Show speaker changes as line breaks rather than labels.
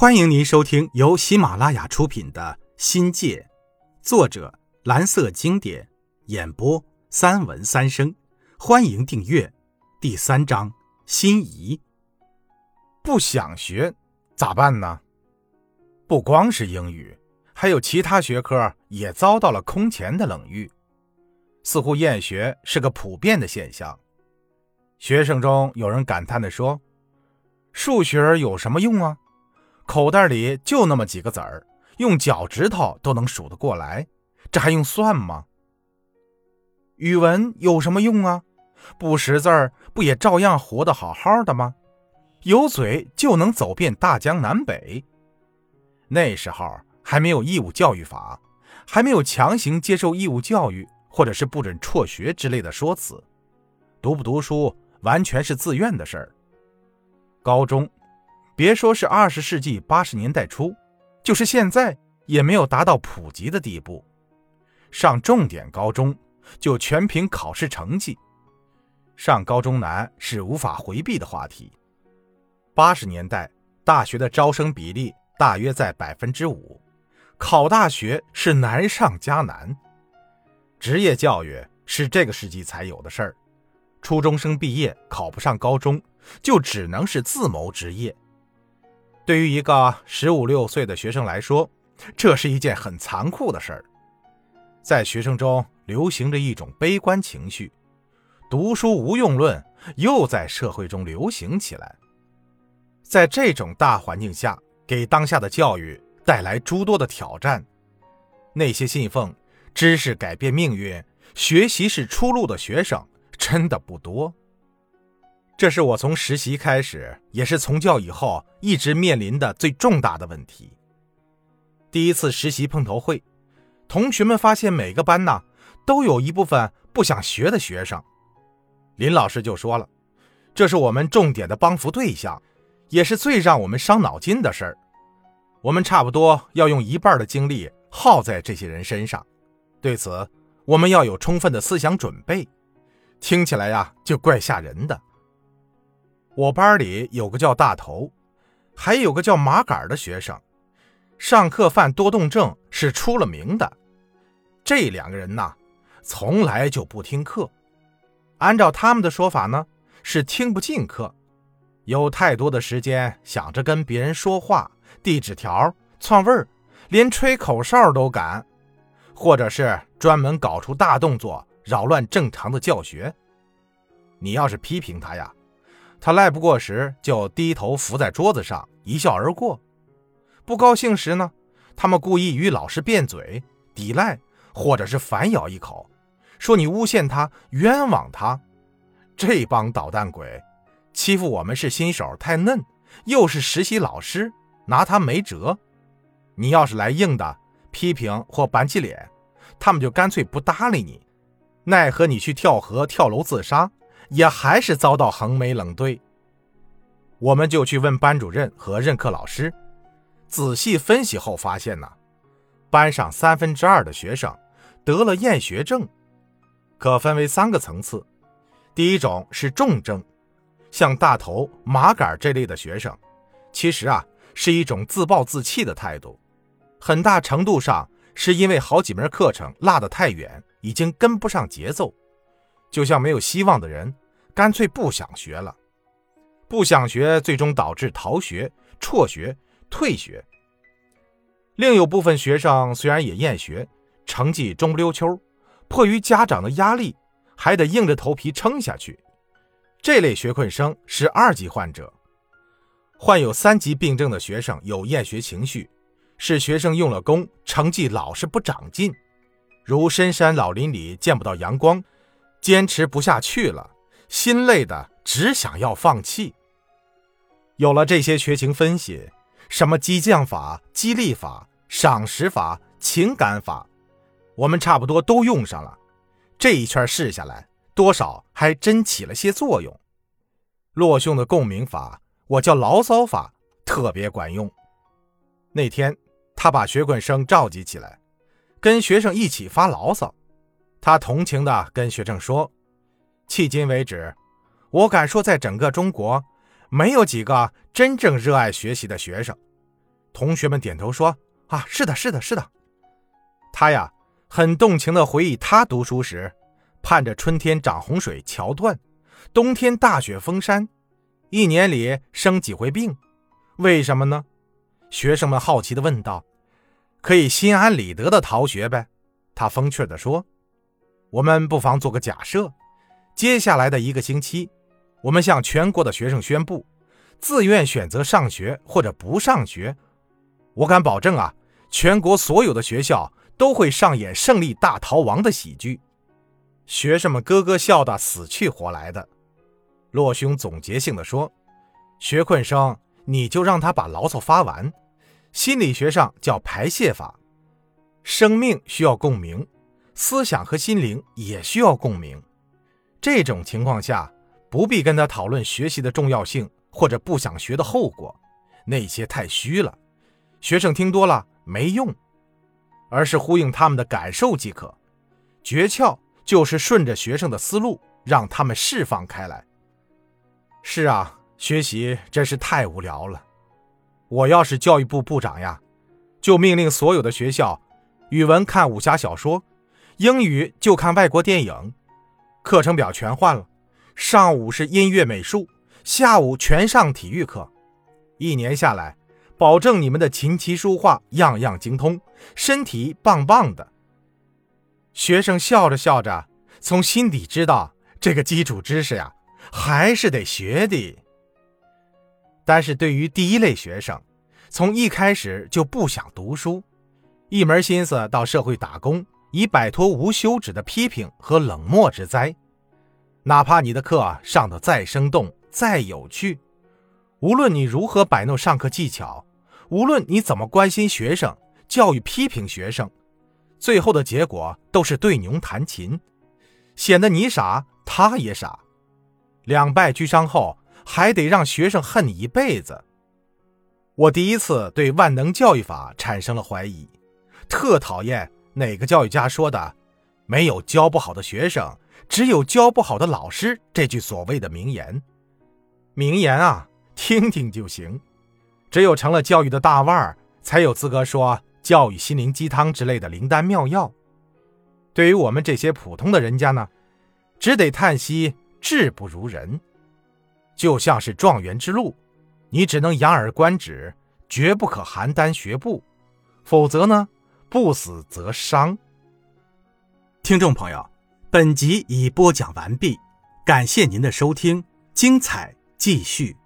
欢迎您收听由喜马拉雅出品的《新界》，作者蓝色经典，演播三文三生。欢迎订阅。第三章：心仪。
不想学咋办呢？不光是英语，还有其他学科也遭到了空前的冷遇，似乎厌学是个普遍的现象。学生中有人感叹地说：“数学有什么用啊？”口袋里就那么几个子儿，用脚趾头都能数得过来，这还用算吗？语文有什么用啊？不识字儿不也照样活得好好的吗？有嘴就能走遍大江南北。那时候还没有义务教育法，还没有强行接受义务教育或者是不准辍学之类的说辞，读不读书完全是自愿的事儿。高中。别说是二十世纪八十年代初，就是现在也没有达到普及的地步。上重点高中就全凭考试成绩，上高中难是无法回避的话题。八十年代大学的招生比例大约在百分之五，考大学是难上加难。职业教育是这个世纪才有的事儿，初中生毕业考不上高中，就只能是自谋职业。对于一个十五六岁的学生来说，这是一件很残酷的事儿。在学生中流行着一种悲观情绪，读书无用论又在社会中流行起来。在这种大环境下，给当下的教育带来诸多的挑战。那些信奉知识改变命运、学习是出路的学生真的不多。这是我从实习开始，也是从教以后一直面临的最重大的问题。第一次实习碰头会，同学们发现每个班呢都有一部分不想学的学生。林老师就说了：“这是我们重点的帮扶对象，也是最让我们伤脑筋的事儿。我们差不多要用一半的精力耗在这些人身上。对此，我们要有充分的思想准备。听起来呀，就怪吓人的。”我班里有个叫大头，还有个叫马杆的学生，上课犯多动症是出了名的。这两个人呐，从来就不听课。按照他们的说法呢，是听不进课，有太多的时间想着跟别人说话、递纸条、窜味儿，连吹口哨都敢，或者是专门搞出大动作，扰乱正常的教学。你要是批评他呀？他赖不过时，就低头伏在桌子上，一笑而过；不高兴时呢，他们故意与老师辩嘴、抵赖，或者是反咬一口，说你诬陷他、冤枉他。这帮捣蛋鬼，欺负我们是新手太嫩，又是实习老师，拿他没辙。你要是来硬的，批评或板起脸，他们就干脆不搭理你。奈何你去跳河、跳楼自杀。也还是遭到横眉冷对，我们就去问班主任和任课老师，仔细分析后发现呢，班上三分之二的学生得了厌学症，可分为三个层次。第一种是重症，像大头、麻杆这类的学生，其实啊是一种自暴自弃的态度，很大程度上是因为好几门课程落得太远，已经跟不上节奏。就像没有希望的人，干脆不想学了，不想学，最终导致逃学、辍学、退学。另有部分学生虽然也厌学，成绩中不溜秋，迫于家长的压力，还得硬着头皮撑下去。这类学困生是二级患者。患有三级病症的学生有厌学情绪，是学生用了功，成绩老是不长进，如深山老林里见不到阳光。坚持不下去了，心累的只想要放弃。有了这些学情分析，什么激将法、激励法、赏识法、情感法，我们差不多都用上了。这一圈试下来，多少还真起了些作用。洛兄的共鸣法，我叫牢骚法，特别管用。那天，他把学棍生召集起来，跟学生一起发牢骚。他同情地跟学生说：“迄今为止，我敢说，在整个中国，没有几个真正热爱学习的学生。同学们点头说：“啊，是的，是的，是的。”他呀，很动情地回忆他读书时，盼着春天涨洪水桥断，冬天大雪封山，一年里生几回病。为什么呢？学生们好奇地问道。“可以心安理得的逃学呗。”他风趣地说。“我们不妨做个假设，接下来的一个星期，我们向全国的学生宣布，自愿选择上学或者不上学。我敢保证啊，全国所有的学校。”都会上演胜利大逃亡的喜剧，学生们咯咯笑得死去活来的。洛兄总结性的说：“学困生，你就让他把牢骚发完。心理学上叫排泄法。生命需要共鸣，思想和心灵也需要共鸣。这种情况下，不必跟他讨论学习的重要性或者不想学的后果，那些太虚了，学生听多了没用。”而是呼应他们的感受即可，诀窍就是顺着学生的思路，让他们释放开来。是啊，学习真是太无聊了。我要是教育部部长呀，就命令所有的学校，语文看武侠小说，英语就看外国电影，课程表全换了，上午是音乐美术，下午全上体育课，一年下来。保证你们的琴棋书画样样精通，身体棒棒的。学生笑着笑着，从心底知道这个基础知识呀，还是得学的。但是对于第一类学生，从一开始就不想读书，一门心思到社会打工，以摆脱无休止的批评和冷漠之灾，哪怕你的课上得再生动、再有趣，无论你如何摆弄上课技巧。无论你怎么关心学生、教育、批评学生，最后的结果都是对牛弹琴，显得你傻，他也傻，两败俱伤后，还得让学生恨你一辈子。我第一次对万能教育法产生了怀疑，特讨厌哪个教育家说的“没有教不好的学生，只有教不好的老师”这句所谓的名言。名言啊，听听就行。只有成了教育的大腕儿，才有资格说教育心灵鸡汤之类的灵丹妙药。对于我们这些普通的人家呢，只得叹息志不如人。就像是状元之路，你只能仰而观止，绝不可邯郸学步，否则呢，不死则伤。
听众朋友，本集已播讲完毕，感谢您的收听，精彩继续。